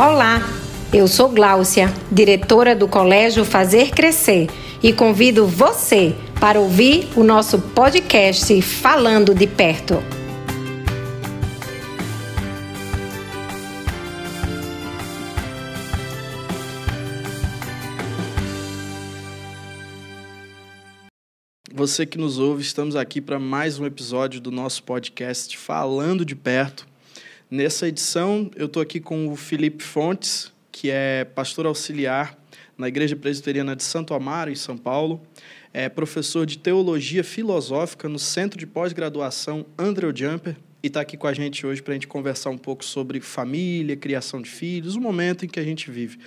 Olá, eu sou Gláucia, diretora do Colégio Fazer Crescer, e convido você para ouvir o nosso podcast Falando de Perto. Você que nos ouve, estamos aqui para mais um episódio do nosso podcast Falando de Perto. Nessa edição, eu estou aqui com o Felipe Fontes, que é pastor auxiliar na Igreja Presbiteriana de Santo Amaro, em São Paulo. É professor de Teologia Filosófica no Centro de Pós-Graduação Andrew Jumper e está aqui com a gente hoje para a gente conversar um pouco sobre família, criação de filhos, o momento em que a gente vive.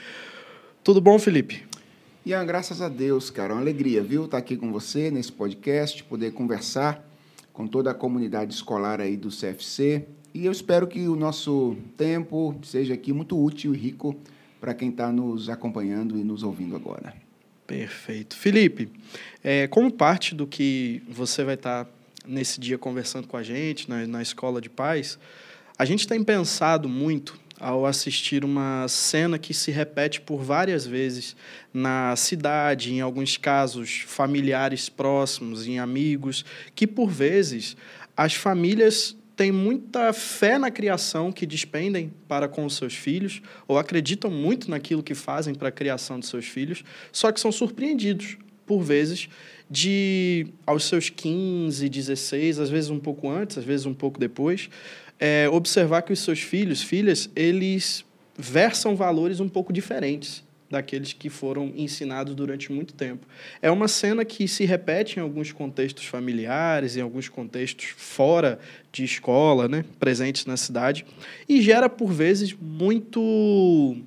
Tudo bom, Felipe? Ian, graças a Deus, cara. Uma alegria, viu? Estar tá aqui com você nesse podcast, poder conversar com toda a comunidade escolar aí do CFC e eu espero que o nosso tempo seja aqui muito útil e rico para quem está nos acompanhando e nos ouvindo agora. Perfeito. Felipe, é, como parte do que você vai estar tá nesse dia conversando com a gente na, na Escola de Paz, a gente tem pensado muito ao assistir uma cena que se repete por várias vezes na cidade, em alguns casos familiares próximos, em amigos, que por vezes as famílias têm muita fé na criação que despendem para com os seus filhos, ou acreditam muito naquilo que fazem para a criação de seus filhos, só que são surpreendidos, por vezes, de, aos seus 15, 16, às vezes um pouco antes, às vezes um pouco depois, é, observar que os seus filhos, filhas, eles versam valores um pouco diferentes daqueles que foram ensinados durante muito tempo. É uma cena que se repete em alguns contextos familiares, em alguns contextos fora de escola, né, presentes na cidade, e gera por vezes muito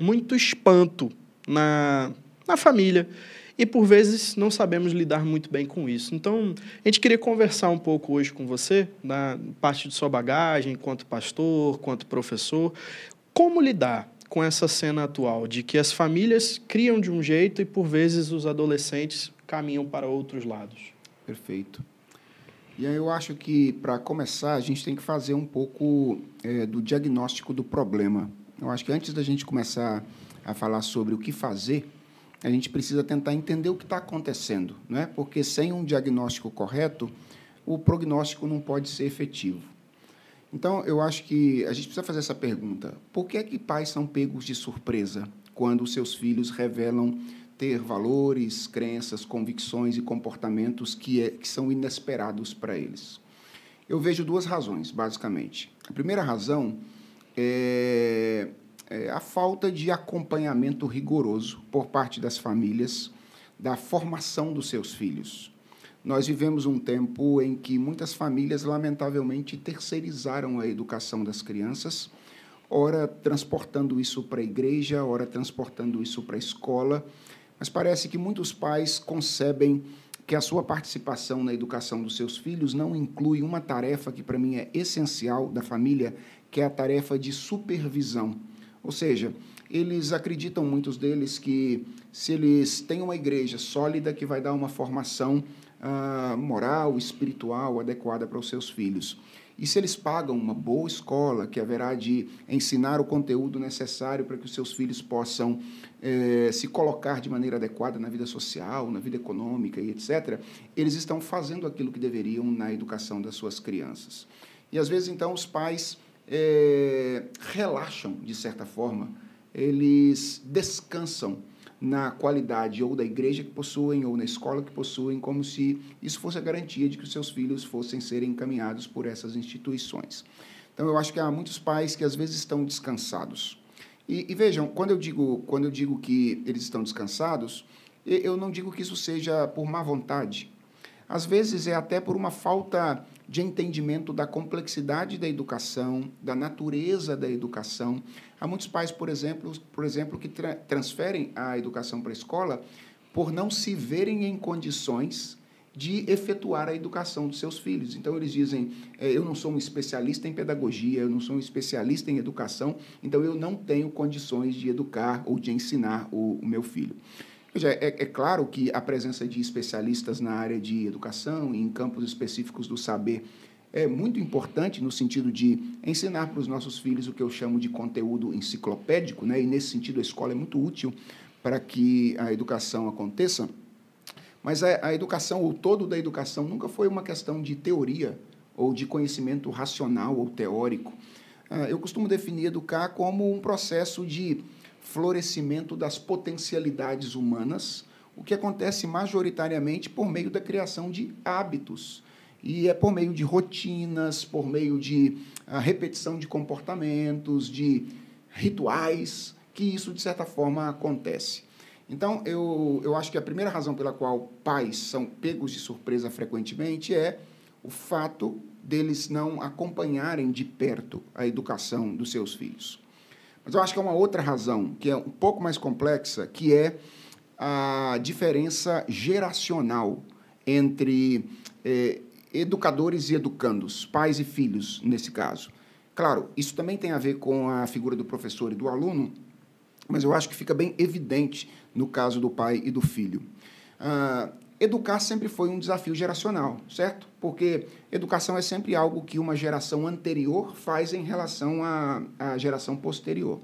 muito espanto na, na família. E por vezes não sabemos lidar muito bem com isso. Então, a gente queria conversar um pouco hoje com você, na parte de sua bagagem, enquanto pastor, quanto professor, como lidar com essa cena atual de que as famílias criam de um jeito e por vezes os adolescentes caminham para outros lados. Perfeito. E aí eu acho que para começar a gente tem que fazer um pouco é, do diagnóstico do problema. Eu acho que antes da gente começar a falar sobre o que fazer, a gente precisa tentar entender o que está acontecendo, não é? Porque sem um diagnóstico correto, o prognóstico não pode ser efetivo. Então, eu acho que a gente precisa fazer essa pergunta: por que é que pais são pegos de surpresa quando seus filhos revelam ter valores, crenças, convicções e comportamentos que, é, que são inesperados para eles? Eu vejo duas razões, basicamente. A primeira razão é, é a falta de acompanhamento rigoroso por parte das famílias da formação dos seus filhos. Nós vivemos um tempo em que muitas famílias, lamentavelmente, terceirizaram a educação das crianças, ora transportando isso para a igreja, ora transportando isso para a escola, mas parece que muitos pais concebem que a sua participação na educação dos seus filhos não inclui uma tarefa que para mim é essencial da família, que é a tarefa de supervisão. Ou seja, eles acreditam, muitos deles, que se eles têm uma igreja sólida que vai dar uma formação moral, espiritual adequada para os seus filhos. E se eles pagam uma boa escola, que haverá de ensinar o conteúdo necessário para que os seus filhos possam eh, se colocar de maneira adequada na vida social, na vida econômica e etc., eles estão fazendo aquilo que deveriam na educação das suas crianças. E às vezes, então, os pais eh, relaxam, de certa forma, eles descansam na qualidade ou da igreja que possuem ou na escola que possuem, como se isso fosse a garantia de que os seus filhos fossem serem encaminhados por essas instituições. Então eu acho que há muitos pais que às vezes estão descansados. E, e vejam, quando eu digo quando eu digo que eles estão descansados, eu não digo que isso seja por má vontade. Às vezes é até por uma falta de entendimento da complexidade da educação, da natureza da educação. Há muitos pais, por exemplo, por exemplo que tra transferem a educação para a escola por não se verem em condições de efetuar a educação dos seus filhos. Então, eles dizem: é, eu não sou um especialista em pedagogia, eu não sou um especialista em educação, então eu não tenho condições de educar ou de ensinar o, o meu filho. Veja, é, é, claro que a presença de especialistas na área de educação e em campos específicos do saber é muito importante no sentido de ensinar para os nossos filhos o que eu chamo de conteúdo enciclopédico, né? e nesse sentido a escola é muito útil para que a educação aconteça. Mas a, a educação, o todo da educação, nunca foi uma questão de teoria ou de conhecimento racional ou teórico. Ah, eu costumo definir educar como um processo de florescimento das potencialidades humanas, o que acontece majoritariamente por meio da criação de hábitos. E é por meio de rotinas, por meio de ah, repetição de comportamentos, de rituais, que isso, de certa forma, acontece. Então, eu, eu acho que a primeira razão pela qual pais são pegos de surpresa frequentemente é o fato deles não acompanharem de perto a educação dos seus filhos. Mas eu acho que há uma outra razão, que é um pouco mais complexa, que é a diferença geracional entre eh, educadores e educandos, pais e filhos, nesse caso. Claro, isso também tem a ver com a figura do professor e do aluno, mas eu acho que fica bem evidente no caso do pai e do filho. Ah, educar sempre foi um desafio geracional, certo? Porque educação é sempre algo que uma geração anterior faz em relação à, à geração posterior.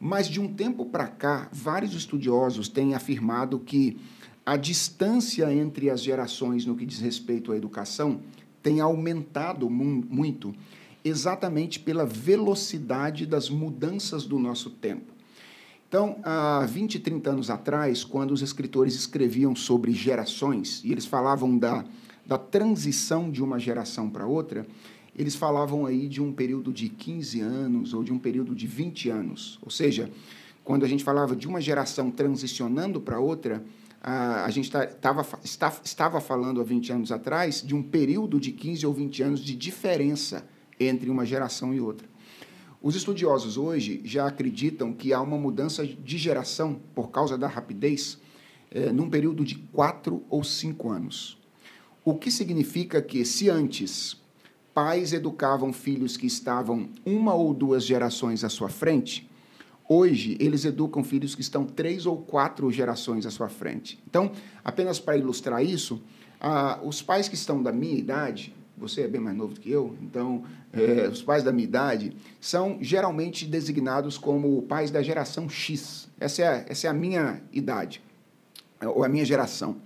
Mas de um tempo para cá, vários estudiosos têm afirmado que a distância entre as gerações no que diz respeito à educação tem aumentado muito, exatamente pela velocidade das mudanças do nosso tempo. Então, há 20, 30 anos atrás, quando os escritores escreviam sobre gerações, e eles falavam da, da transição de uma geração para outra, eles falavam aí de um período de 15 anos ou de um período de 20 anos. Ou seja, quando a gente falava de uma geração transicionando para outra, a, gente tava, está, estava falando há 20 anos atrás de um período de 15 ou 20 anos de diferença entre uma geração e outra. Os estudiosos hoje já acreditam que há uma mudança de geração por causa da rapidez é, num período de quatro ou cinco anos. O que significa que, se antes pais educavam filhos que estavam uma ou duas gerações à sua frente, hoje eles educam filhos que estão três ou quatro gerações à sua frente. Então, apenas para ilustrar isso, ah, os pais que estão da minha idade, você é bem mais novo do que eu, então é, os pais da minha idade são geralmente designados como pais da geração X. Essa é, essa é a minha idade, ou a minha geração.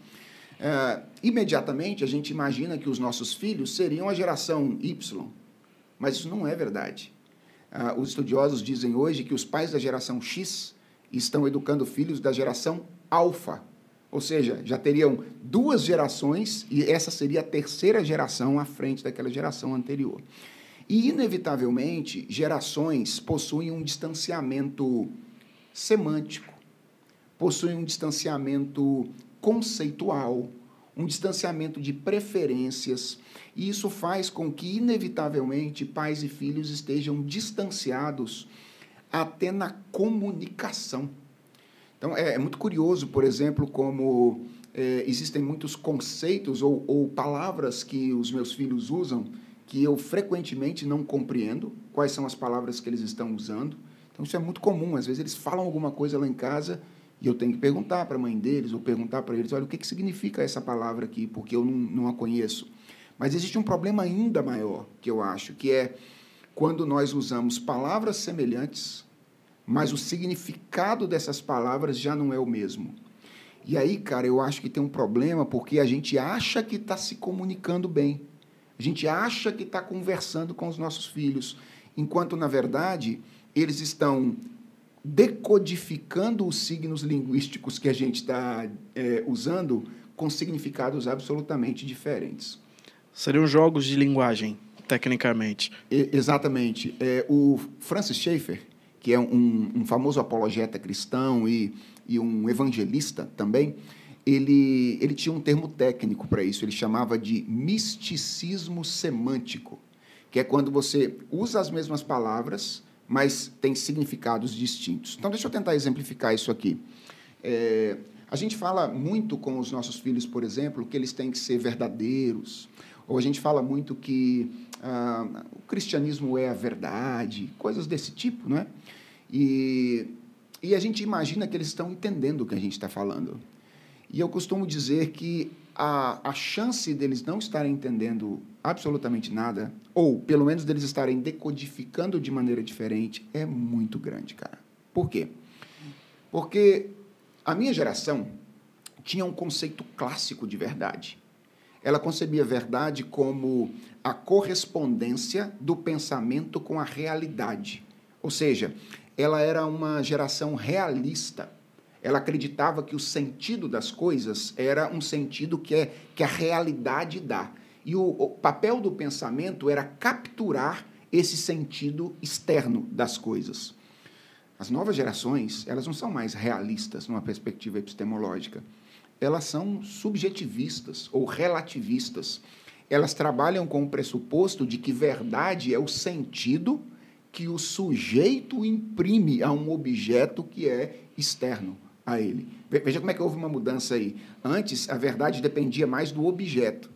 É, imediatamente a gente imagina que os nossos filhos seriam a geração Y, mas isso não é verdade. Ah, os estudiosos dizem hoje que os pais da geração X estão educando filhos da geração alfa, ou seja, já teriam duas gerações e essa seria a terceira geração à frente daquela geração anterior. E, inevitavelmente, gerações possuem um distanciamento semântico, possuem um distanciamento conceitual, um distanciamento de preferências, e isso faz com que, inevitavelmente, pais e filhos estejam distanciados até na comunicação. Então, é, é muito curioso, por exemplo, como é, existem muitos conceitos ou, ou palavras que os meus filhos usam que eu frequentemente não compreendo quais são as palavras que eles estão usando. Então, isso é muito comum. Às vezes, eles falam alguma coisa lá em casa e eu tenho que perguntar para a mãe deles ou perguntar para eles: olha, o que, que significa essa palavra aqui, porque eu não, não a conheço. Mas existe um problema ainda maior, que eu acho, que é quando nós usamos palavras semelhantes mas o significado dessas palavras já não é o mesmo. E aí, cara, eu acho que tem um problema porque a gente acha que está se comunicando bem. A gente acha que está conversando com os nossos filhos, enquanto, na verdade, eles estão decodificando os signos linguísticos que a gente está é, usando com significados absolutamente diferentes. Seriam jogos de linguagem, tecnicamente. E, exatamente. É, o Francis Schaeffer, que é um, um famoso apologeta cristão e, e um evangelista também, ele, ele tinha um termo técnico para isso, ele chamava de misticismo semântico, que é quando você usa as mesmas palavras, mas tem significados distintos. Então, deixa eu tentar exemplificar isso aqui. É, a gente fala muito com os nossos filhos, por exemplo, que eles têm que ser verdadeiros, ou a gente fala muito que ah, o cristianismo é a verdade, coisas desse tipo, não é? E, e a gente imagina que eles estão entendendo o que a gente está falando. E eu costumo dizer que a, a chance deles não estarem entendendo absolutamente nada, ou pelo menos deles estarem decodificando de maneira diferente, é muito grande, cara. Por quê? Porque a minha geração tinha um conceito clássico de verdade. Ela concebia verdade como a correspondência do pensamento com a realidade. Ou seja, ela era uma geração realista. Ela acreditava que o sentido das coisas era um sentido que, é, que a realidade dá. E o, o papel do pensamento era capturar esse sentido externo das coisas. As novas gerações, elas não são mais realistas numa perspectiva epistemológica. Elas são subjetivistas ou relativistas. Elas trabalham com o pressuposto de que verdade é o sentido que o sujeito imprime a um objeto que é externo a ele. Veja como é que houve uma mudança aí. Antes, a verdade dependia mais do objeto.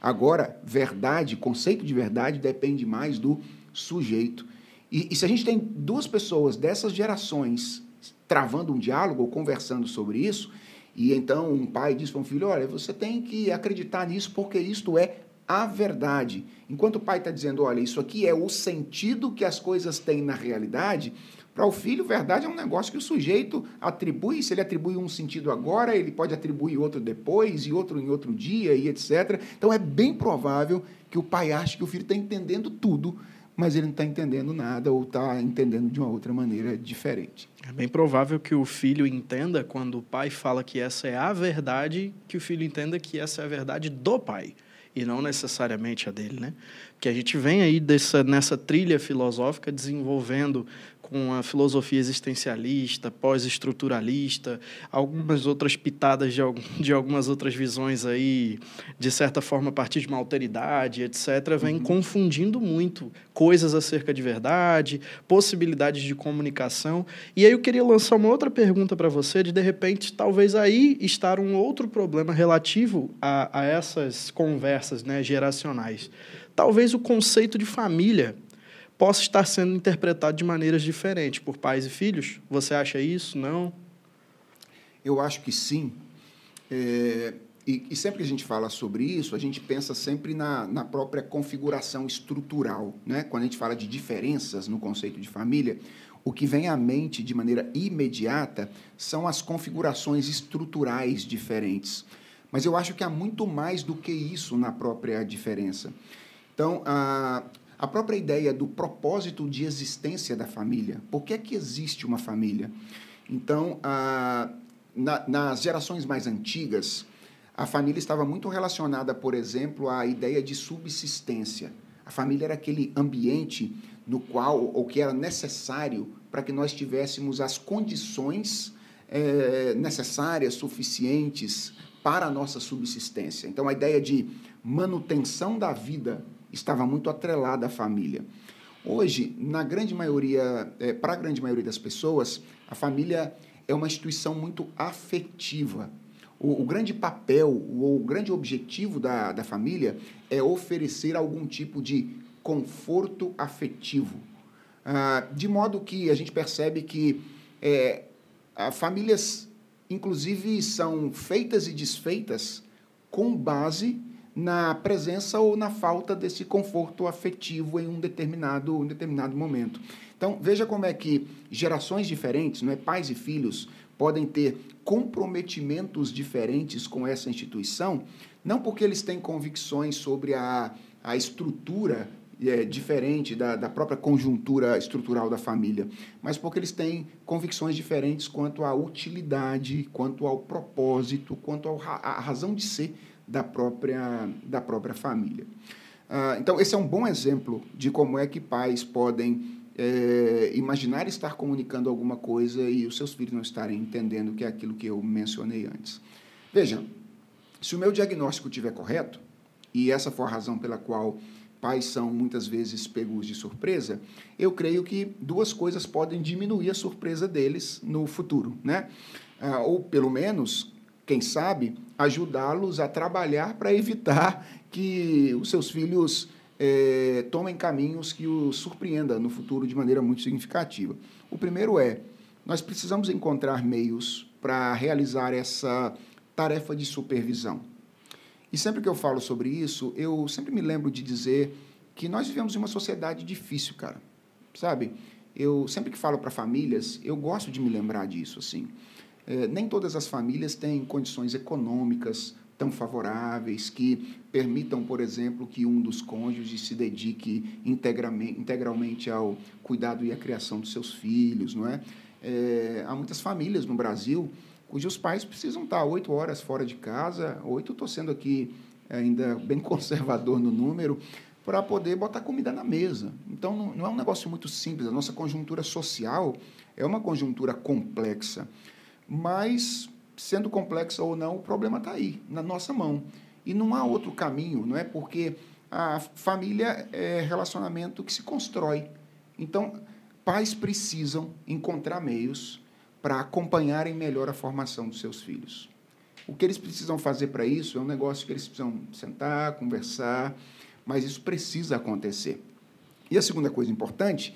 Agora, verdade, conceito de verdade depende mais do sujeito. E, e se a gente tem duas pessoas dessas gerações travando um diálogo ou conversando sobre isso, e então um pai diz para um filho: olha, você tem que acreditar nisso porque isto é a verdade. Enquanto o pai está dizendo, olha, isso aqui é o sentido que as coisas têm na realidade, para o filho, verdade é um negócio que o sujeito atribui. Se ele atribui um sentido agora, ele pode atribuir outro depois, e outro em outro dia, e etc. Então é bem provável que o pai ache que o filho está entendendo tudo, mas ele não está entendendo nada ou está entendendo de uma outra maneira diferente. É bem provável que o filho entenda, quando o pai fala que essa é a verdade, que o filho entenda que essa é a verdade do pai e não necessariamente a dele, né? Que a gente vem aí dessa, nessa trilha filosófica desenvolvendo com a filosofia existencialista, pós-estruturalista, algumas outras pitadas de, de algumas outras visões aí, de certa forma, a partir de uma alteridade, etc., vem uhum. confundindo muito coisas acerca de verdade, possibilidades de comunicação. E aí eu queria lançar uma outra pergunta para você, de de repente, talvez aí estar um outro problema relativo a, a essas conversas né, geracionais. Talvez o conceito de família possa estar sendo interpretado de maneiras diferentes por pais e filhos? Você acha isso? Não? Eu acho que sim. É, e, e, sempre que a gente fala sobre isso, a gente pensa sempre na, na própria configuração estrutural. Né? Quando a gente fala de diferenças no conceito de família, o que vem à mente de maneira imediata são as configurações estruturais diferentes. Mas eu acho que há muito mais do que isso na própria diferença. Então, a, a própria ideia do propósito de existência da família. Por que é que existe uma família? Então, a, na, nas gerações mais antigas, a família estava muito relacionada, por exemplo, à ideia de subsistência. A família era aquele ambiente no qual, ou que era necessário para que nós tivéssemos as condições é, necessárias, suficientes para a nossa subsistência. Então, a ideia de manutenção da vida estava muito atrelada à família. Hoje, na grande maioria, é, para a grande maioria das pessoas, a família é uma instituição muito afetiva. O, o grande papel, o, o, grande objetivo da, da família é oferecer algum tipo de conforto afetivo. Ah, de modo que a gente percebe que é, famílias, inclusive, são feitas e desfeitas com base na presença ou na falta desse conforto afetivo em um determinado, um determinado momento. Então, veja como é que gerações diferentes, não é, pais e filhos, podem ter comprometimentos diferentes com essa instituição, não porque eles têm convicções sobre a, a estrutura é, diferente da, da própria conjuntura estrutural da família, mas porque eles têm convicções diferentes quanto à utilidade, quanto ao propósito, quanto à razão de ser da própria, da própria família. Ah, então, esse é um bom exemplo de como é que pais podem é, imaginar estar comunicando alguma coisa e os seus filhos não estarem entendendo que é aquilo que eu mencionei antes. Veja, se o meu diagnóstico estiver correto, e essa for a razão pela qual pais são muitas vezes pegos de surpresa, eu creio que duas coisas podem diminuir a surpresa deles no futuro, né? Ah, ou pelo menos quem sabe, ajudá-los a trabalhar para evitar que os seus filhos é, tomem caminhos que os surpreenda no futuro de maneira muito significativa. O primeiro é, nós precisamos encontrar meios para realizar essa tarefa de supervisão. E sempre que eu falo sobre isso, eu sempre me lembro de dizer que nós vivemos em uma sociedade difícil, cara. Sabe? Eu sempre que falo para famílias, eu gosto de me lembrar disso, assim. É, nem todas as famílias têm condições econômicas tão favoráveis que permitam, por exemplo, que um dos cônjuges se dedique integralmente, integralmente ao cuidado e à criação dos seus filhos, não é? é há muitas famílias no Brasil cujos pais precisam estar oito horas fora de casa, oito estou sendo aqui ainda bem conservador no número, para poder botar comida na mesa. Então, não, não é um negócio muito simples. A nossa conjuntura social é uma conjuntura complexa. Mas, sendo complexa ou não, o problema está aí, na nossa mão. E não há outro caminho, não é? Porque a família é relacionamento que se constrói. Então, pais precisam encontrar meios para acompanharem melhor a formação dos seus filhos. O que eles precisam fazer para isso é um negócio que eles precisam sentar, conversar, mas isso precisa acontecer. E a segunda coisa importante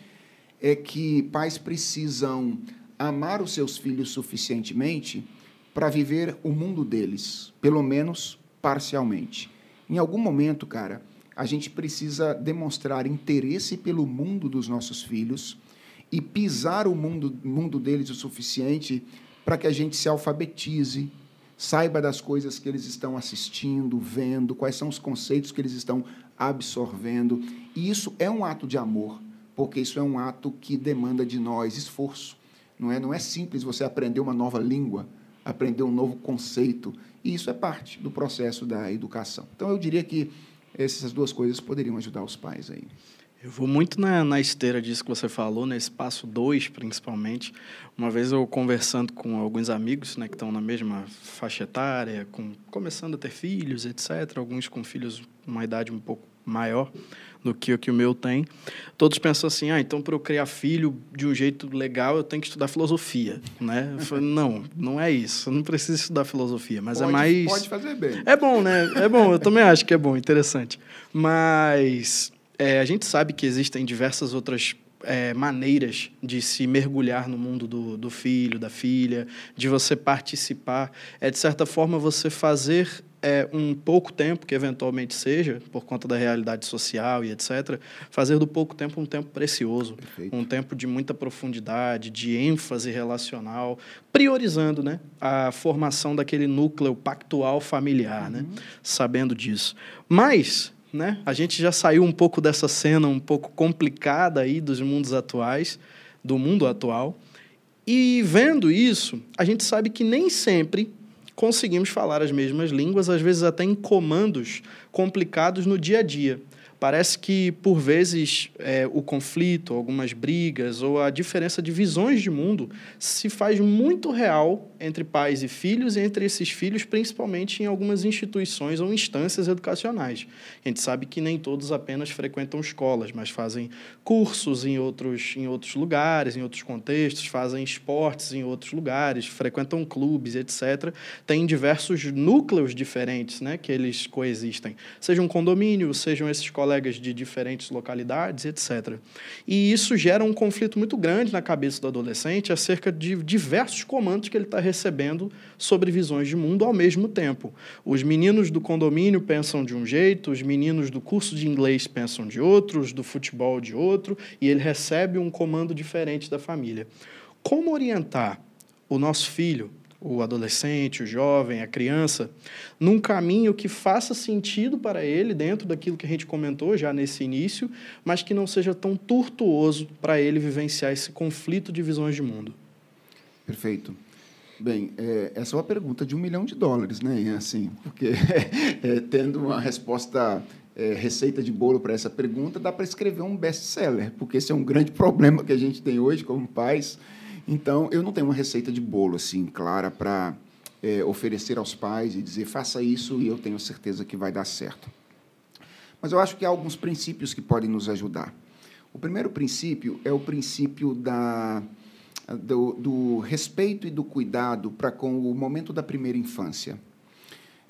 é que pais precisam amar os seus filhos suficientemente para viver o mundo deles, pelo menos parcialmente. Em algum momento, cara, a gente precisa demonstrar interesse pelo mundo dos nossos filhos e pisar o mundo, mundo deles o suficiente para que a gente se alfabetize, saiba das coisas que eles estão assistindo, vendo, quais são os conceitos que eles estão absorvendo. E isso é um ato de amor, porque isso é um ato que demanda de nós esforço. Não é, não é simples você aprender uma nova língua, aprender um novo conceito. E isso é parte do processo da educação. Então, eu diria que essas duas coisas poderiam ajudar os pais aí. Eu vou muito na, na esteira disso que você falou, nesse passo 2, principalmente. Uma vez eu conversando com alguns amigos né, que estão na mesma faixa etária, com, começando a ter filhos, etc., alguns com filhos uma idade um pouco maior do que o que o meu tem. Todos pensam assim, ah, então para eu criar filho de um jeito legal eu tenho que estudar filosofia, né? Eu falei, não, não é isso. Eu não preciso estudar filosofia, mas é pode, é mais pode fazer bem. É bom, né? É bom. Eu também acho que é bom, interessante. Mas é, a gente sabe que existem diversas outras é, maneiras de se mergulhar no mundo do, do filho, da filha, de você participar. É, de certa forma, você fazer é, um pouco tempo, que eventualmente seja, por conta da realidade social e etc., fazer do pouco tempo um tempo precioso, Perfeito. um tempo de muita profundidade, de ênfase relacional, priorizando né, a formação daquele núcleo pactual familiar, né, uhum. né, sabendo disso. Mas né? A gente já saiu um pouco dessa cena um pouco complicada aí dos mundos atuais, do mundo atual. E vendo isso, a gente sabe que nem sempre conseguimos falar as mesmas línguas, às vezes até em comandos complicados no dia a dia. Parece que, por vezes, é, o conflito, algumas brigas ou a diferença de visões de mundo se faz muito real entre pais e filhos e entre esses filhos, principalmente em algumas instituições ou instâncias educacionais. A gente sabe que nem todos apenas frequentam escolas, mas fazem cursos em outros, em outros lugares, em outros contextos, fazem esportes em outros lugares, frequentam clubes, etc. Tem diversos núcleos diferentes né, que eles coexistem. Seja um condomínio, sejam esses colégios colegas de diferentes localidades, etc. E isso gera um conflito muito grande na cabeça do adolescente acerca de diversos comandos que ele está recebendo sobre visões de mundo ao mesmo tempo. Os meninos do condomínio pensam de um jeito, os meninos do curso de inglês pensam de outro, os do futebol de outro, e ele recebe um comando diferente da família. Como orientar o nosso filho o adolescente, o jovem, a criança, num caminho que faça sentido para ele, dentro daquilo que a gente comentou já nesse início, mas que não seja tão tortuoso para ele vivenciar esse conflito de visões de mundo. Perfeito. Bem, é, essa é uma pergunta de um milhão de dólares, né? Assim, porque é, tendo uma resposta é, receita de bolo para essa pergunta, dá para escrever um best-seller, porque esse é um grande problema que a gente tem hoje como pais então, eu não tenho uma receita de bolo assim clara para é, oferecer aos pais e dizer faça isso e eu tenho certeza que vai dar certo. Mas eu acho que há alguns princípios que podem nos ajudar. O primeiro princípio é o princípio da, do, do respeito e do cuidado para com o momento da primeira infância.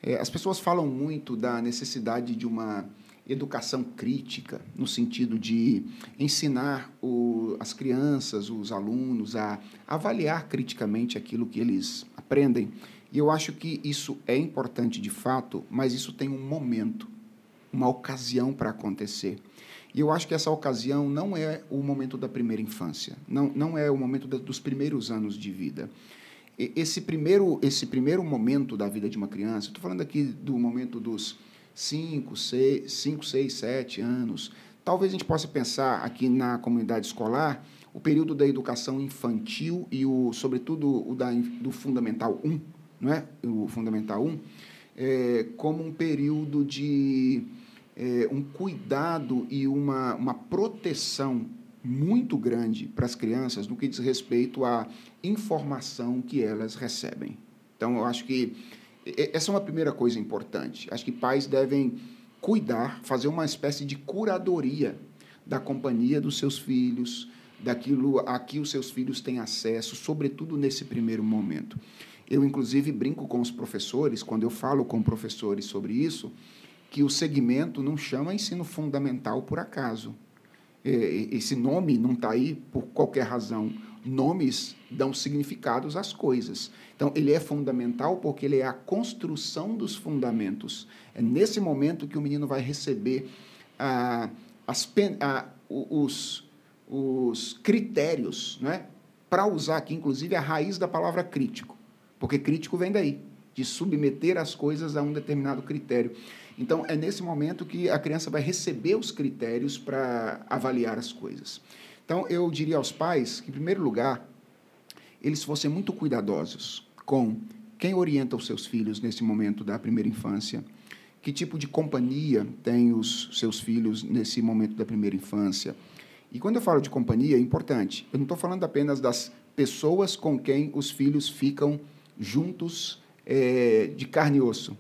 É, as pessoas falam muito da necessidade de uma educação crítica, no sentido de ensinar o, as crianças, os alunos, a avaliar criticamente aquilo que eles aprendem. E eu acho que isso é importante de fato, mas isso tem um momento, uma ocasião para acontecer. E eu acho que essa ocasião não é o momento da primeira infância, não, não é o momento da, dos primeiros anos de vida. Esse primeiro, esse primeiro momento da vida de uma criança, estou falando aqui do momento dos 5, 6, 5, 6, 7 anos, talvez a gente possa pensar aqui na comunidade escolar o período da educação infantil e, o, sobretudo, o da, do Fundamental 1, não é? o Fundamental 1, é, como um período de é, um cuidado e uma, uma proteção muito grande para as crianças no que diz respeito à informação que elas recebem. Então, eu acho que essa é uma primeira coisa importante. Acho que pais devem cuidar, fazer uma espécie de curadoria da companhia dos seus filhos, daquilo a que os seus filhos têm acesso, sobretudo nesse primeiro momento. Eu, inclusive, brinco com os professores, quando eu falo com professores sobre isso, que o segmento não chama ensino fundamental por acaso. Esse nome não está aí por qualquer razão. Nomes dão significados às coisas. Então, ele é fundamental porque ele é a construção dos fundamentos. É nesse momento que o menino vai receber ah, as, ah, os, os critérios, né? para usar aqui, inclusive, a raiz da palavra crítico. Porque crítico vem daí, de submeter as coisas a um determinado critério. Então, é nesse momento que a criança vai receber os critérios para avaliar as coisas. Então, eu diria aos pais que, em primeiro lugar, eles fossem muito cuidadosos com quem orienta os seus filhos nesse momento da primeira infância, que tipo de companhia tem os seus filhos nesse momento da primeira infância. E quando eu falo de companhia, é importante, eu não estou falando apenas das pessoas com quem os filhos ficam juntos é, de carne e osso.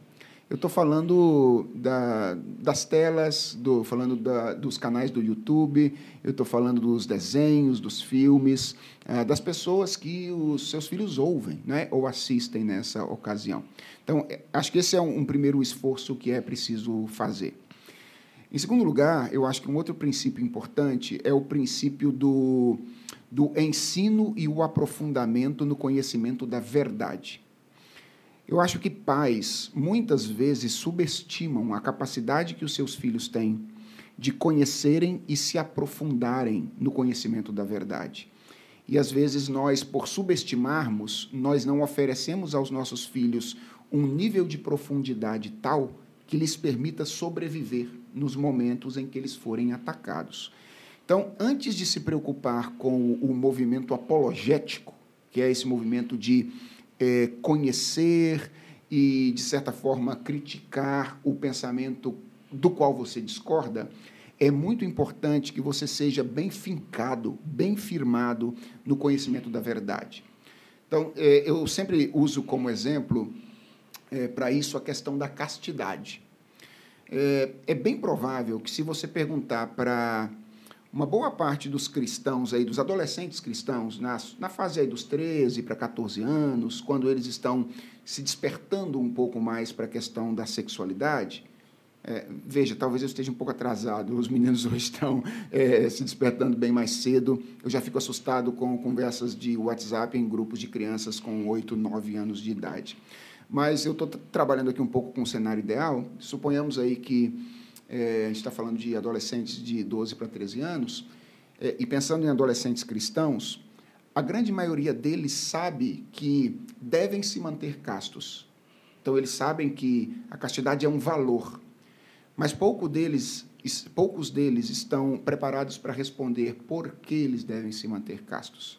Eu estou falando da, das telas, do, falando da, dos canais do YouTube, eu estou falando dos desenhos, dos filmes, é, das pessoas que os seus filhos ouvem né, ou assistem nessa ocasião. Então, é, acho que esse é um, um primeiro esforço que é preciso fazer. Em segundo lugar, eu acho que um outro princípio importante é o princípio do, do ensino e o aprofundamento no conhecimento da verdade. Eu acho que pais muitas vezes subestimam a capacidade que os seus filhos têm de conhecerem e se aprofundarem no conhecimento da verdade. E às vezes nós, por subestimarmos, nós não oferecemos aos nossos filhos um nível de profundidade tal que lhes permita sobreviver nos momentos em que eles forem atacados. Então, antes de se preocupar com o movimento apologético, que é esse movimento de é, conhecer e, de certa forma, criticar o pensamento do qual você discorda, é muito importante que você seja bem fincado, bem firmado no conhecimento da verdade. Então, é, eu sempre uso como exemplo é, para isso a questão da castidade. É, é bem provável que, se você perguntar para uma boa parte dos cristãos aí, dos adolescentes cristãos, na, na fase aí dos 13 para 14 anos, quando eles estão se despertando um pouco mais para a questão da sexualidade, é, veja, talvez eu esteja um pouco atrasado, os meninos hoje estão é, se despertando bem mais cedo. Eu já fico assustado com conversas de WhatsApp em grupos de crianças com 8, 9 anos de idade. Mas eu estou trabalhando aqui um pouco com o cenário ideal. Suponhamos aí que é, a gente está falando de adolescentes de 12 para 13 anos, é, e pensando em adolescentes cristãos, a grande maioria deles sabe que devem se manter castos. Então, eles sabem que a castidade é um valor, mas pouco deles, poucos deles estão preparados para responder por que eles devem se manter castos.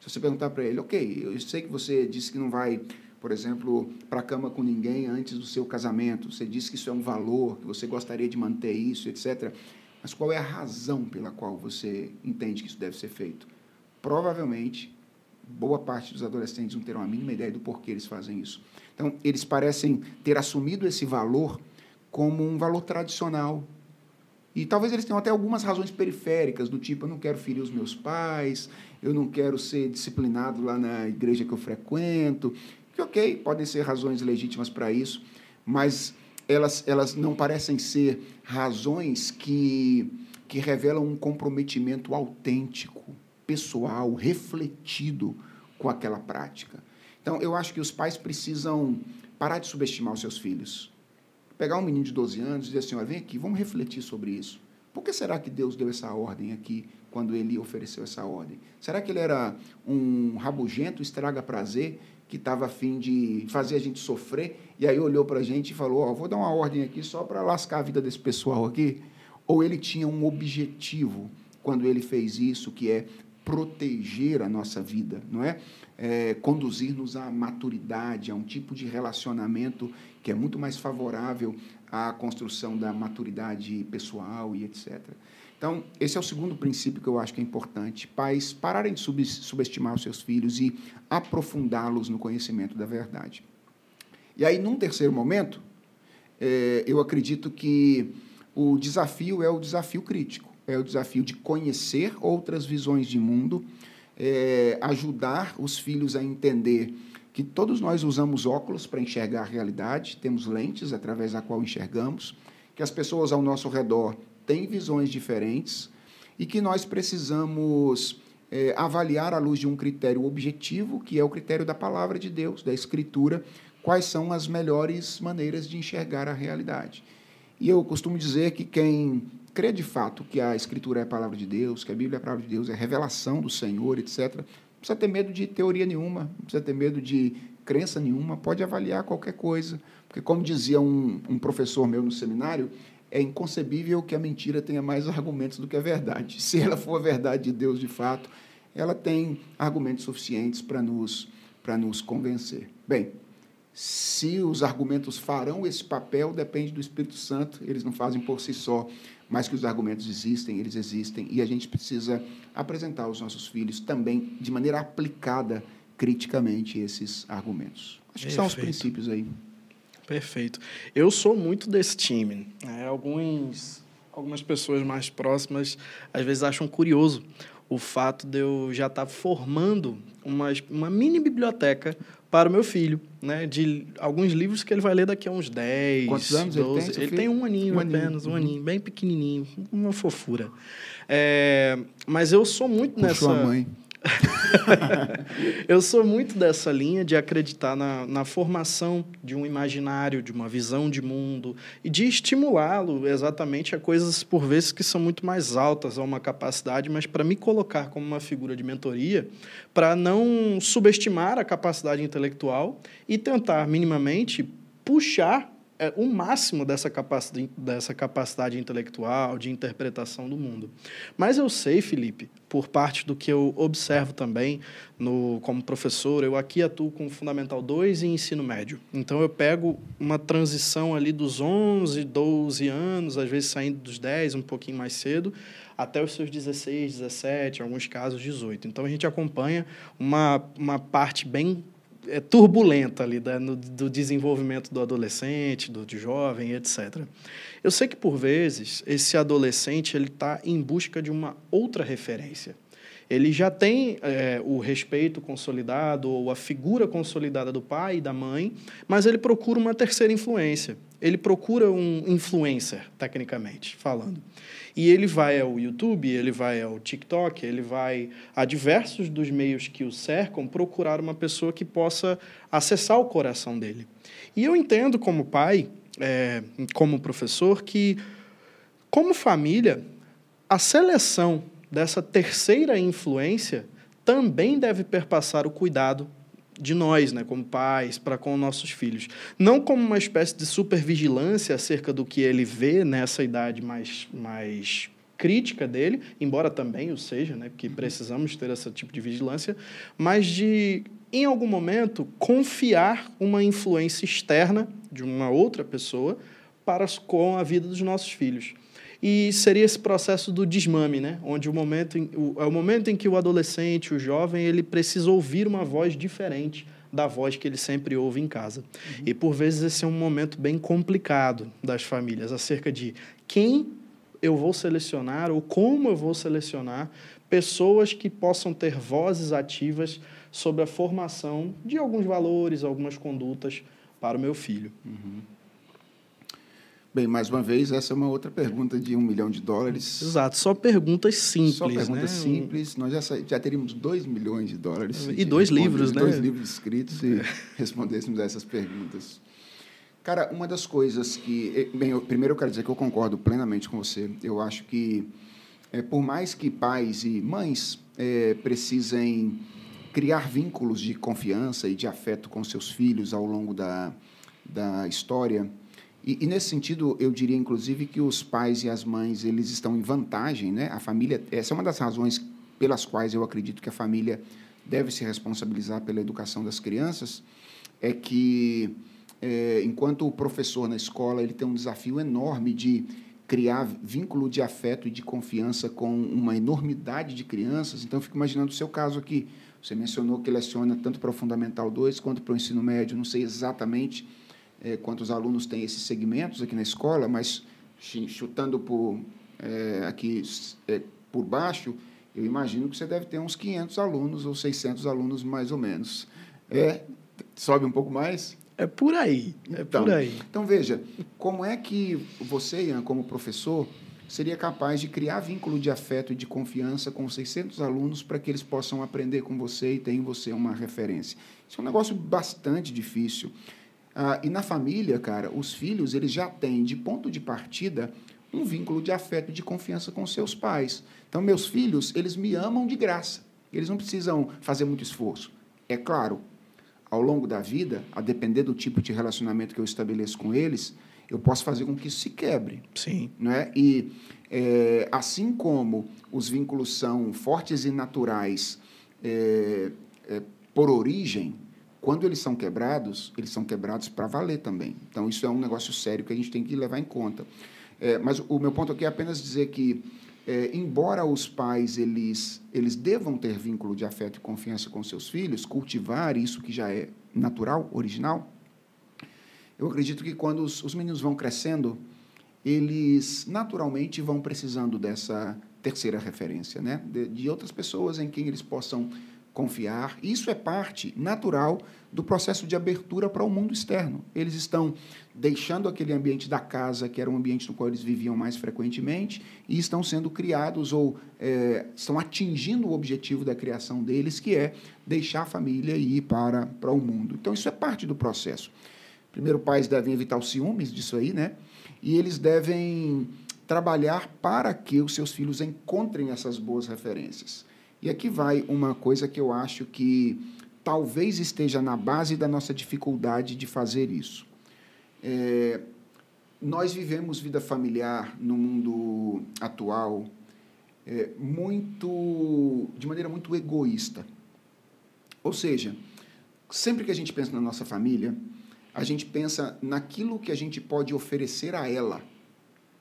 Se você perguntar para ele, ok, eu sei que você disse que não vai por exemplo, para a cama com ninguém antes do seu casamento. Você diz que isso é um valor, que você gostaria de manter isso, etc. Mas qual é a razão pela qual você entende que isso deve ser feito? Provavelmente, boa parte dos adolescentes não terão a mínima ideia do porquê eles fazem isso. Então, eles parecem ter assumido esse valor como um valor tradicional. E talvez eles tenham até algumas razões periféricas, do tipo, eu não quero ferir os meus pais, eu não quero ser disciplinado lá na igreja que eu frequento, que, ok, podem ser razões legítimas para isso, mas elas, elas não parecem ser razões que, que revelam um comprometimento autêntico, pessoal, refletido com aquela prática. Então, eu acho que os pais precisam parar de subestimar os seus filhos. Pegar um menino de 12 anos e dizer assim: olha, vem aqui, vamos refletir sobre isso. Por que será que Deus deu essa ordem aqui quando ele ofereceu essa ordem? Será que ele era um rabugento, estraga prazer, que estava afim de fazer a gente sofrer, e aí olhou para a gente e falou: Ó, oh, vou dar uma ordem aqui só para lascar a vida desse pessoal aqui? Ou ele tinha um objetivo quando ele fez isso, que é proteger a nossa vida, não é? é Conduzir-nos à maturidade, a um tipo de relacionamento que é muito mais favorável à construção da maturidade pessoal e etc. Então, esse é o segundo princípio que eu acho que é importante. Pais pararem de subestimar os seus filhos e aprofundá-los no conhecimento da verdade. E aí, num terceiro momento, é, eu acredito que o desafio é o desafio crítico, é o desafio de conhecer outras visões de mundo, é, ajudar os filhos a entender que todos nós usamos óculos para enxergar a realidade, temos lentes através da qual enxergamos, que as pessoas ao nosso redor têm visões diferentes e que nós precisamos é, avaliar à luz de um critério objetivo, que é o critério da palavra de Deus, da Escritura, quais são as melhores maneiras de enxergar a realidade. E eu costumo dizer que quem crê de fato que a Escritura é a palavra de Deus, que a Bíblia é a palavra de Deus, é revelação do Senhor, etc., não precisa ter medo de teoria nenhuma, não precisa ter medo de crença nenhuma, pode avaliar qualquer coisa. Porque, como dizia um, um professor meu no seminário, é inconcebível que a mentira tenha mais argumentos do que a verdade. Se ela for a verdade de Deus de fato, ela tem argumentos suficientes para nos, nos convencer. Bem, se os argumentos farão esse papel, depende do Espírito Santo, eles não fazem por si só, mas que os argumentos existem, eles existem, e a gente precisa apresentar aos nossos filhos também, de maneira aplicada, criticamente, esses argumentos. Acho que Perfeito. são os princípios aí. Perfeito. Eu sou muito desse time. Né? Alguns, algumas pessoas mais próximas às vezes acham curioso o fato de eu já estar formando uma, uma mini biblioteca para o meu filho, né? De alguns livros que ele vai ler daqui a uns 10, Quantos anos 12. Ele tem, ele tem um aninho um apenas, aninho. um aninho, bem pequenininho, uma fofura. É, mas eu sou muito Puxou nessa... a mãe. eu sou muito dessa linha de acreditar na, na formação de um imaginário, de uma visão de mundo e de estimulá-lo exatamente a coisas, por vezes, que são muito mais altas a uma capacidade, mas para me colocar como uma figura de mentoria, para não subestimar a capacidade intelectual e tentar minimamente puxar é, o máximo dessa capacidade, dessa capacidade intelectual, de interpretação do mundo. Mas eu sei, Felipe, por parte do que eu observo também no, como professor, eu aqui atuo com Fundamental 2 e ensino médio. Então, eu pego uma transição ali dos 11, 12 anos, às vezes saindo dos 10, um pouquinho mais cedo, até os seus 16, 17, em alguns casos 18. Então, a gente acompanha uma, uma parte bem é, turbulenta ali da, no, do desenvolvimento do adolescente, do de jovem, etc. Eu sei que por vezes esse adolescente ele está em busca de uma outra referência. Ele já tem é, o respeito consolidado ou a figura consolidada do pai e da mãe, mas ele procura uma terceira influência. Ele procura um influencer, tecnicamente falando. E ele vai ao YouTube, ele vai ao TikTok, ele vai a diversos dos meios que o cercam procurar uma pessoa que possa acessar o coração dele. E eu entendo como pai, é, como professor, que como família, a seleção dessa terceira influência também deve perpassar o cuidado de nós, né, como pais, para com nossos filhos. Não como uma espécie de supervigilância acerca do que ele vê nessa idade mais, mais crítica dele, embora também o seja, né, porque precisamos ter esse tipo de vigilância, mas de, em algum momento, confiar uma influência externa de uma outra pessoa para com a vida dos nossos filhos. E seria esse processo do desmame, né? onde o momento em, o, é o momento em que o adolescente, o jovem, ele precisa ouvir uma voz diferente da voz que ele sempre ouve em casa. Uhum. E por vezes esse é um momento bem complicado das famílias, acerca de quem eu vou selecionar ou como eu vou selecionar pessoas que possam ter vozes ativas sobre a formação de alguns valores, algumas condutas para o meu filho. Uhum. Bem, mais uma vez, essa é uma outra pergunta de um milhão de dólares. Exato, só perguntas simples. Só perguntas né? simples. Nós já, já teríamos dois milhões de dólares. E dois livros, né? Dois livros escritos e respondêssemos a essas perguntas. Cara, uma das coisas que. Eh, bem, eu, primeiro eu quero dizer que eu concordo plenamente com você. Eu acho que, é, por mais que pais e mães é, precisem criar vínculos de confiança e de afeto com seus filhos ao longo da, da história, e, e, nesse sentido, eu diria, inclusive, que os pais e as mães eles estão em vantagem. Né? A família, essa é uma das razões pelas quais eu acredito que a família deve se responsabilizar pela educação das crianças, é que é, enquanto o professor na escola ele tem um desafio enorme de criar vínculo de afeto e de confiança com uma enormidade de crianças. Então, eu fico imaginando o seu caso aqui. Você mencionou que leciona tanto para o Fundamental 2 quanto para o ensino médio. Não sei exatamente é, quantos alunos têm esses segmentos aqui na escola, mas chutando por, é, aqui é, por baixo, eu imagino que você deve ter uns 500 alunos ou 600 alunos, mais ou menos. É, sobe um pouco mais? É por aí. É então, por aí. Então, veja, como é que você, Ian, como professor, seria capaz de criar vínculo de afeto e de confiança com 600 alunos para que eles possam aprender com você e ter em você uma referência? Isso é um negócio bastante difícil. Ah, e na família, cara, os filhos eles já têm, de ponto de partida, um vínculo de afeto e de confiança com seus pais. Então, meus filhos, eles me amam de graça. Eles não precisam fazer muito esforço. É claro, ao longo da vida, a depender do tipo de relacionamento que eu estabeleço com eles, eu posso fazer com que isso se quebre. Sim. Não é? E é, assim como os vínculos são fortes e naturais é, é, por origem, quando eles são quebrados, eles são quebrados para valer também. Então, isso é um negócio sério que a gente tem que levar em conta. É, mas o meu ponto aqui é apenas dizer que é, embora os pais eles, eles devam ter vínculo de afeto e confiança com seus filhos, cultivar isso que já é natural, original, eu acredito que quando os, os meninos vão crescendo, eles naturalmente vão precisando dessa terceira referência, né? de, de outras pessoas em quem eles possam confiar. Isso é parte natural do processo de abertura para o mundo externo. Eles estão deixando aquele ambiente da casa, que era um ambiente no qual eles viviam mais frequentemente, e estão sendo criados ou é, estão atingindo o objetivo da criação deles, que é deixar a família e ir para, para o mundo. Então, isso é parte do processo. Primeiro, pais devem evitar os ciúmes disso aí, né? E eles devem trabalhar para que os seus filhos encontrem essas boas referências. E aqui vai uma coisa que eu acho que talvez esteja na base da nossa dificuldade de fazer isso. É, nós vivemos vida familiar no mundo atual é, muito de maneira muito egoísta. Ou seja, sempre que a gente pensa na nossa família, a gente pensa naquilo que a gente pode oferecer a ela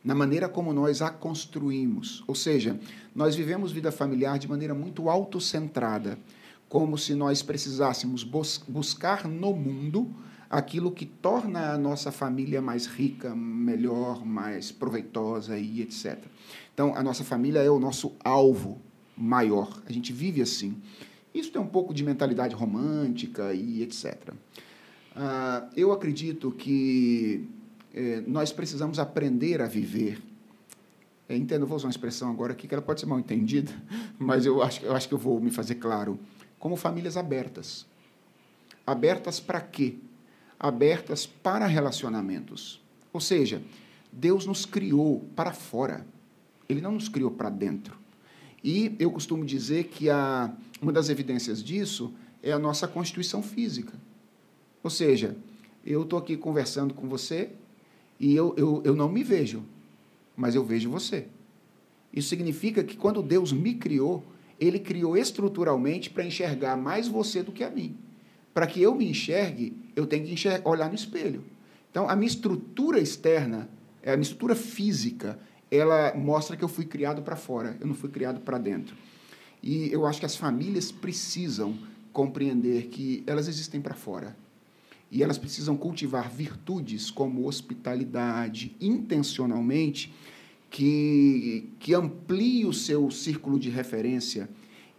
na maneira como nós a construímos. Ou seja, nós vivemos vida familiar de maneira muito autocentrada, como se nós precisássemos bus buscar no mundo aquilo que torna a nossa família mais rica, melhor, mais proveitosa e etc. Então, a nossa família é o nosso alvo maior. A gente vive assim. Isso tem um pouco de mentalidade romântica e etc. Uh, ah, eu acredito que é, nós precisamos aprender a viver. É, entendo, vou usar uma expressão agora aqui que ela pode ser mal entendida, mas eu acho, eu acho que eu vou me fazer claro. Como famílias abertas. Abertas para quê? Abertas para relacionamentos. Ou seja, Deus nos criou para fora. Ele não nos criou para dentro. E eu costumo dizer que a, uma das evidências disso é a nossa constituição física. Ou seja, eu estou aqui conversando com você, e eu, eu, eu não me vejo, mas eu vejo você. Isso significa que quando Deus me criou, Ele criou estruturalmente para enxergar mais você do que a mim. Para que eu me enxergue, eu tenho que enxergar, olhar no espelho. Então, a minha estrutura externa, a minha estrutura física, ela mostra que eu fui criado para fora, eu não fui criado para dentro. E eu acho que as famílias precisam compreender que elas existem para fora e elas precisam cultivar virtudes como hospitalidade, intencionalmente, que, que amplie o seu círculo de referência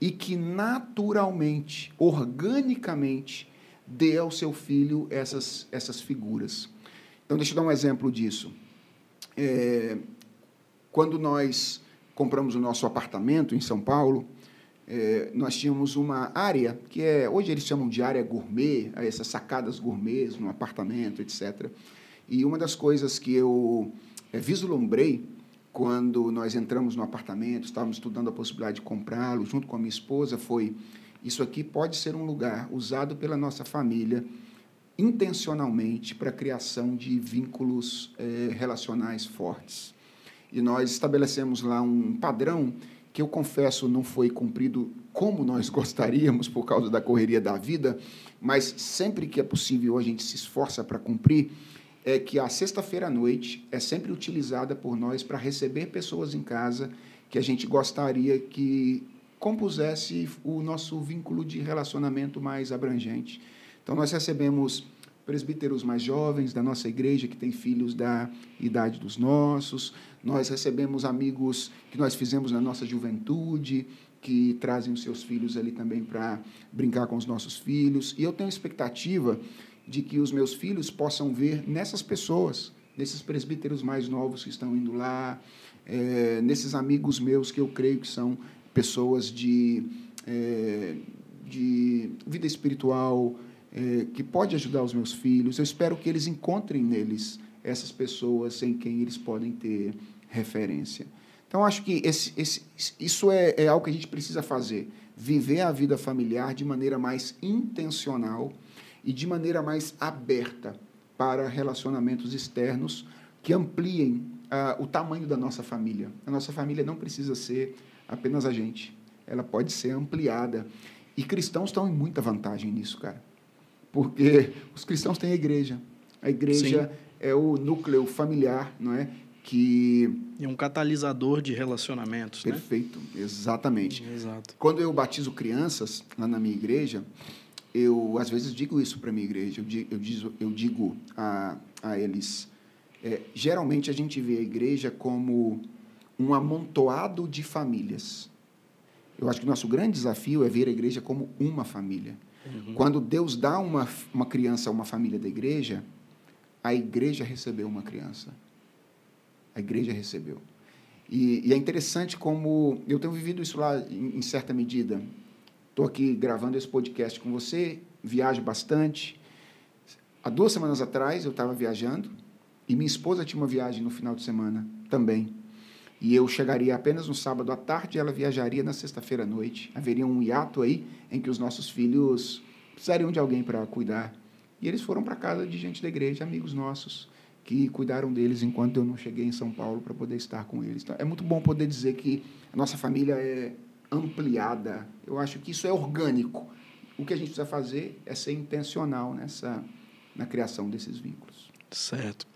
e que naturalmente, organicamente, dê ao seu filho essas, essas figuras. Então, deixa eu dar um exemplo disso. é, quando nós compramos o nosso apartamento em São Paulo, é, nós tínhamos uma área que é hoje eles chamam de área gourmet, essas sacadas gourmets no apartamento, etc. E uma das coisas que eu é, vislumbrei quando nós entramos no apartamento, estávamos estudando a possibilidade de comprá-lo junto com a minha esposa, foi isso aqui pode ser um lugar usado pela nossa família intencionalmente para a criação de vínculos é, relacionais fortes. E nós estabelecemos lá um padrão que eu confesso não foi cumprido como nós gostaríamos por causa da correria da vida, mas sempre que é possível a gente se esforça para cumprir, é que a sexta-feira à noite é sempre utilizada por nós para receber pessoas em casa que a gente gostaria que compusesse o nosso vínculo de relacionamento mais abrangente. Então, nós recebemos presbíteros mais jovens da nossa igreja que têm filhos da idade dos nossos, nós recebemos amigos que nós fizemos na nossa juventude, que trazem os seus filhos ali também para brincar com os nossos filhos, e eu tenho expectativa de que os meus filhos possam ver nessas pessoas, nesses presbíteros mais novos que estão indo lá, é, nesses amigos meus que eu creio que são pessoas de, é, de vida espiritual, é, que pode ajudar os meus filhos. Eu espero que eles encontrem neles essas pessoas em quem eles podem ter referência. Então, acho que esse, esse, isso é, é algo que a gente precisa fazer. Viver a vida familiar de maneira mais intencional e de maneira mais aberta para relacionamentos externos que ampliem uh, o tamanho da nossa família. A nossa família não precisa ser apenas a gente. Ela pode ser ampliada. E cristãos estão em muita vantagem nisso, cara. Porque os cristãos têm a igreja. A igreja Sim. é o núcleo familiar, não é? Que e um catalisador de relacionamentos, né? Perfeito, né? exatamente. Exato. Quando eu batizo crianças lá na minha igreja, eu às vezes digo isso para minha igreja. Eu digo, eu digo, eu digo a, a eles, é, geralmente a gente vê a igreja como um amontoado de famílias. Eu acho que o nosso grande desafio é ver a igreja como uma família. Uhum. Quando Deus dá uma, uma criança a uma família da igreja, a igreja recebeu uma criança. A igreja recebeu. E, e é interessante como eu tenho vivido isso lá em, em certa medida. Estou aqui gravando esse podcast com você, viajo bastante. Há duas semanas atrás eu estava viajando e minha esposa tinha uma viagem no final de semana também. E eu chegaria apenas no sábado à tarde ela viajaria na sexta-feira à noite. Haveria um hiato aí em que os nossos filhos precisariam de alguém para cuidar. E eles foram para casa de gente da igreja, amigos nossos, que cuidaram deles enquanto eu não cheguei em São Paulo para poder estar com eles. Então, é muito bom poder dizer que a nossa família é ampliada. Eu acho que isso é orgânico. O que a gente precisa fazer é ser intencional nessa na criação desses vínculos. Certo.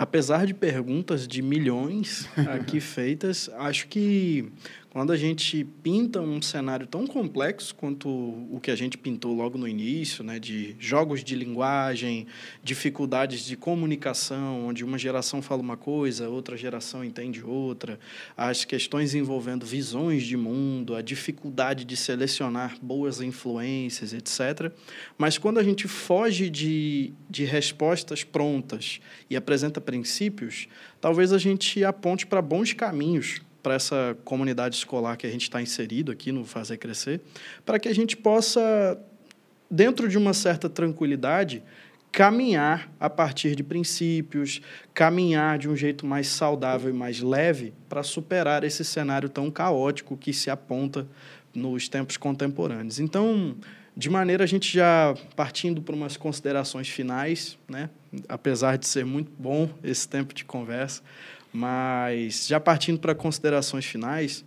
Apesar de perguntas de milhões aqui feitas, acho que quando a gente pinta um cenário tão complexo quanto o que a gente pintou logo no início, né, de jogos de linguagem, dificuldades de comunicação, onde uma geração fala uma coisa, outra geração entende outra, as questões envolvendo visões de mundo, a dificuldade de selecionar boas influências, etc. Mas quando a gente foge de, de respostas prontas e apresenta princípios, talvez a gente aponte para bons caminhos para essa comunidade escolar que a gente está inserido aqui no Fazer Crescer, para que a gente possa, dentro de uma certa tranquilidade, caminhar a partir de princípios, caminhar de um jeito mais saudável e mais leve para superar esse cenário tão caótico que se aponta nos tempos contemporâneos. Então, de maneira a gente já partindo para umas considerações finais, né? apesar de ser muito bom esse tempo de conversa, mas já partindo para considerações finais,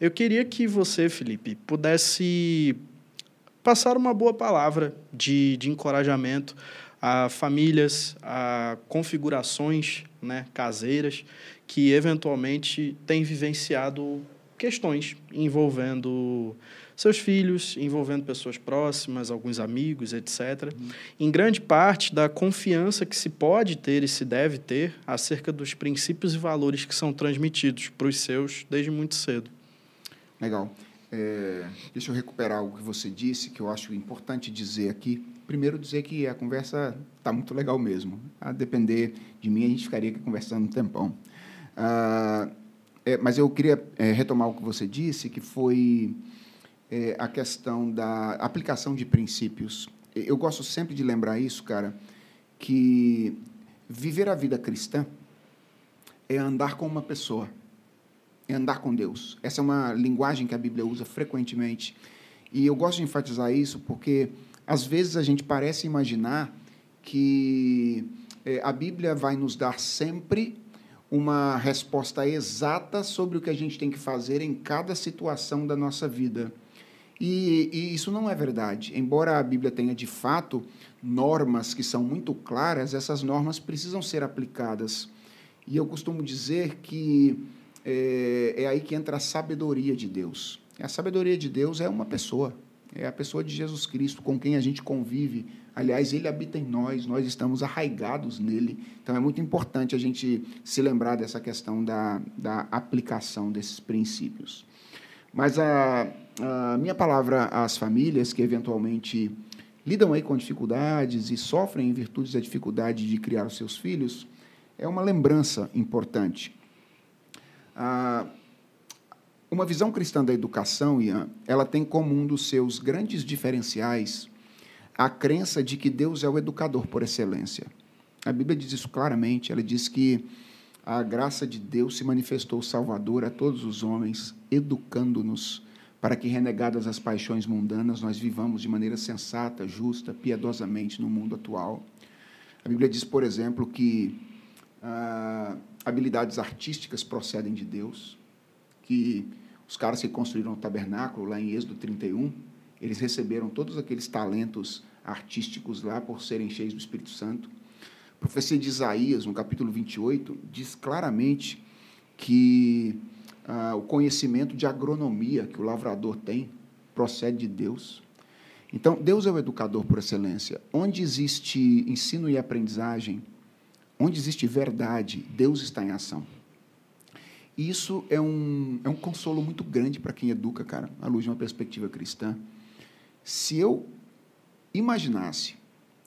eu queria que você, Felipe, pudesse passar uma boa palavra de, de encorajamento a famílias, a configurações né, caseiras que eventualmente têm vivenciado questões envolvendo seus filhos, envolvendo pessoas próximas, alguns amigos, etc. Uhum. Em grande parte da confiança que se pode ter e se deve ter acerca dos princípios e valores que são transmitidos para os seus desde muito cedo. Legal. É, deixa eu recuperar algo que você disse, que eu acho importante dizer aqui. Primeiro, dizer que a conversa está muito legal mesmo. A depender de mim, a gente ficaria aqui conversando um tempão. Ah, é, mas eu queria é, retomar o que você disse, que foi é, a questão da aplicação de princípios. Eu gosto sempre de lembrar isso, cara, que viver a vida cristã é andar com uma pessoa, é andar com Deus. Essa é uma linguagem que a Bíblia usa frequentemente. E eu gosto de enfatizar isso porque, às vezes, a gente parece imaginar que é, a Bíblia vai nos dar sempre uma resposta exata sobre o que a gente tem que fazer em cada situação da nossa vida. E, e, isso não é verdade. Embora a Bíblia tenha de fato normas que são muito claras, essas normas precisam ser aplicadas. E eu costumo dizer que é, é aí que entra a sabedoria de Deus. A sabedoria de Deus é uma pessoa, é a pessoa de Jesus Cristo com quem a gente convive Aliás, ele habita em nós, nós estamos arraigados nele. Então é muito importante a gente se lembrar dessa questão da, da aplicação desses princípios. Mas a, a minha palavra às famílias que eventualmente lidam aí com dificuldades e sofrem em virtude da dificuldade de criar os seus filhos é uma lembrança importante. Ah, uma visão cristã da educação, Ian, ela tem como um dos seus grandes diferenciais a crença de que Deus é o educador por excelência. A Bíblia diz isso claramente, ela diz que a graça de Deus se manifestou salvador a todos os homens, educando-nos para que, renegadas as paixões mundanas, nós vivamos de maneira sensata, justa, piedosamente no mundo atual. A Bíblia diz, por exemplo, que ah, habilidades artísticas procedem de Deus, que os caras que construíram o tabernáculo, lá em Êxodo 31, eles receberam todos aqueles talentos artísticos lá por serem cheios do Espírito Santo. A profecia de Isaías, no capítulo 28, diz claramente que ah, o conhecimento de agronomia que o lavrador tem procede de Deus. Então, Deus é o educador por excelência. Onde existe ensino e aprendizagem, onde existe verdade, Deus está em ação. E isso é um, é um consolo muito grande para quem educa, cara, à luz de uma perspectiva cristã. Se eu imaginasse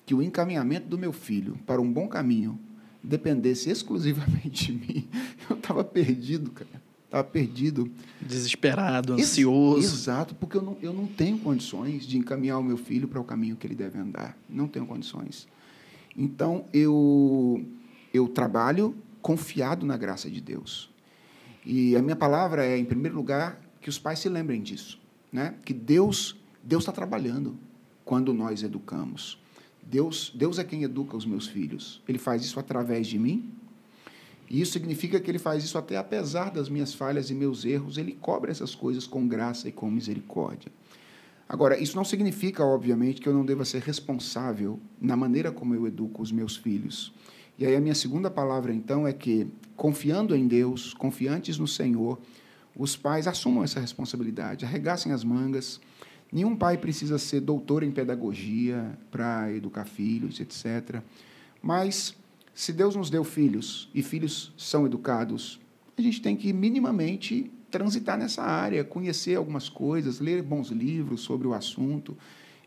que o encaminhamento do meu filho para um bom caminho dependesse exclusivamente de mim, eu estava perdido, cara. Estava perdido. Desesperado, ansioso. Exato, porque eu não, eu não tenho condições de encaminhar o meu filho para o caminho que ele deve andar. Não tenho condições. Então, eu, eu trabalho confiado na graça de Deus. E a minha palavra é, em primeiro lugar, que os pais se lembrem disso. Né? Que Deus Deus está trabalhando quando nós educamos. Deus, Deus é quem educa os meus filhos. Ele faz isso através de mim. E isso significa que ele faz isso até apesar das minhas falhas e meus erros, ele cobre essas coisas com graça e com misericórdia. Agora, isso não significa, obviamente, que eu não deva ser responsável na maneira como eu educo os meus filhos. E aí a minha segunda palavra, então, é que, confiando em Deus, confiantes no Senhor, os pais assumam essa responsabilidade, arregassem as mangas, Nenhum pai precisa ser doutor em pedagogia para educar filhos, etc. Mas, se Deus nos deu filhos e filhos são educados, a gente tem que minimamente transitar nessa área, conhecer algumas coisas, ler bons livros sobre o assunto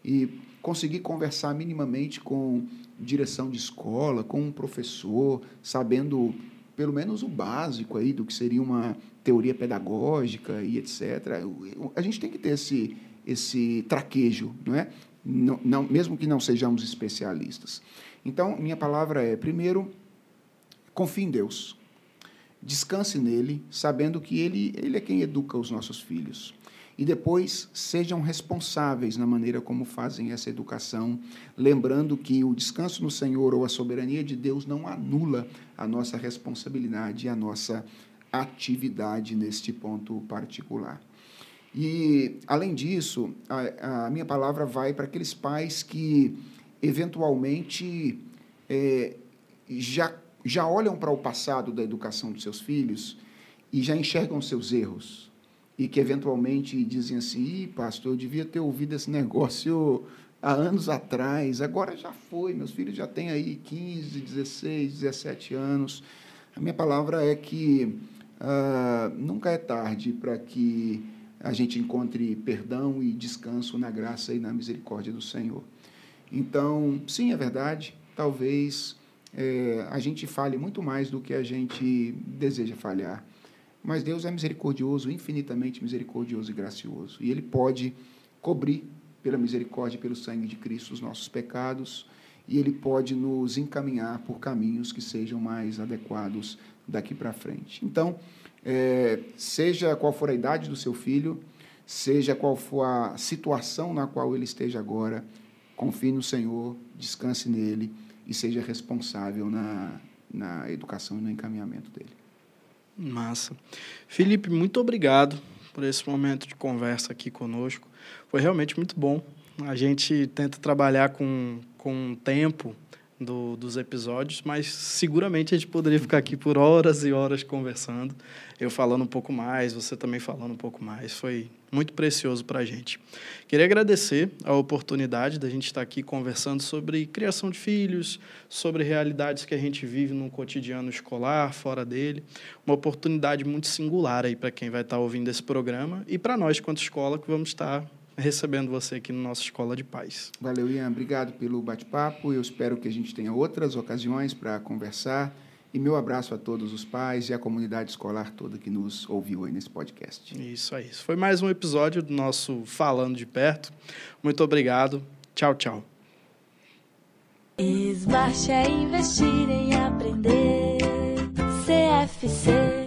e conseguir conversar minimamente com direção de escola, com um professor, sabendo pelo menos o básico aí do que seria uma teoria pedagógica e etc. A gente tem que ter esse esse traquejo, não é? Não, não, mesmo que não sejamos especialistas. Então, minha palavra é, primeiro, confie em Deus. Descanse nele, sabendo que ele, ele é quem educa os nossos filhos. E depois, sejam responsáveis na maneira como fazem essa educação, lembrando que o descanso no Senhor ou a soberania de Deus não anula a nossa responsabilidade e a nossa atividade neste ponto particular. E, além disso, a, a minha palavra vai para aqueles pais que, eventualmente, é, já, já olham para o passado da educação dos seus filhos e já enxergam seus erros. E que, eventualmente, dizem assim: pastor, eu devia ter ouvido esse negócio há anos atrás, agora já foi, meus filhos já têm aí 15, 16, 17 anos. A minha palavra é que uh, nunca é tarde para que a gente encontre perdão e descanso na graça e na misericórdia do Senhor. Então, sim, é verdade, talvez é, a gente fale muito mais do que a gente deseja falhar. Mas Deus é misericordioso, infinitamente misericordioso e gracioso. E Ele pode cobrir, pela misericórdia e pelo sangue de Cristo, os nossos pecados. E Ele pode nos encaminhar por caminhos que sejam mais adequados daqui para frente. Então, é, seja qual for a idade do seu filho, seja qual for a situação na qual ele esteja agora, confie no Senhor, descanse nele e seja responsável na, na educação e no encaminhamento dele. Massa. Felipe, muito obrigado por esse momento de conversa aqui conosco. Foi realmente muito bom. A gente tenta trabalhar com, com tempo do, dos episódios, mas seguramente a gente poderia ficar aqui por horas e horas conversando. Eu falando um pouco mais, você também falando um pouco mais. Foi muito precioso para a gente. Queria agradecer a oportunidade da gente estar aqui conversando sobre criação de filhos, sobre realidades que a gente vive no cotidiano escolar, fora dele. Uma oportunidade muito singular aí para quem vai estar ouvindo esse programa e para nós, quanto escola, que vamos estar recebendo você aqui na nossa Escola de Paz. Valeu, Ian. Obrigado pelo bate-papo. Eu espero que a gente tenha outras ocasiões para conversar. E meu abraço a todos os pais e a comunidade escolar toda que nos ouviu aí nesse podcast. Isso aí. Foi mais um episódio do nosso Falando de Perto. Muito obrigado. Tchau, tchau. É investir em aprender. CFC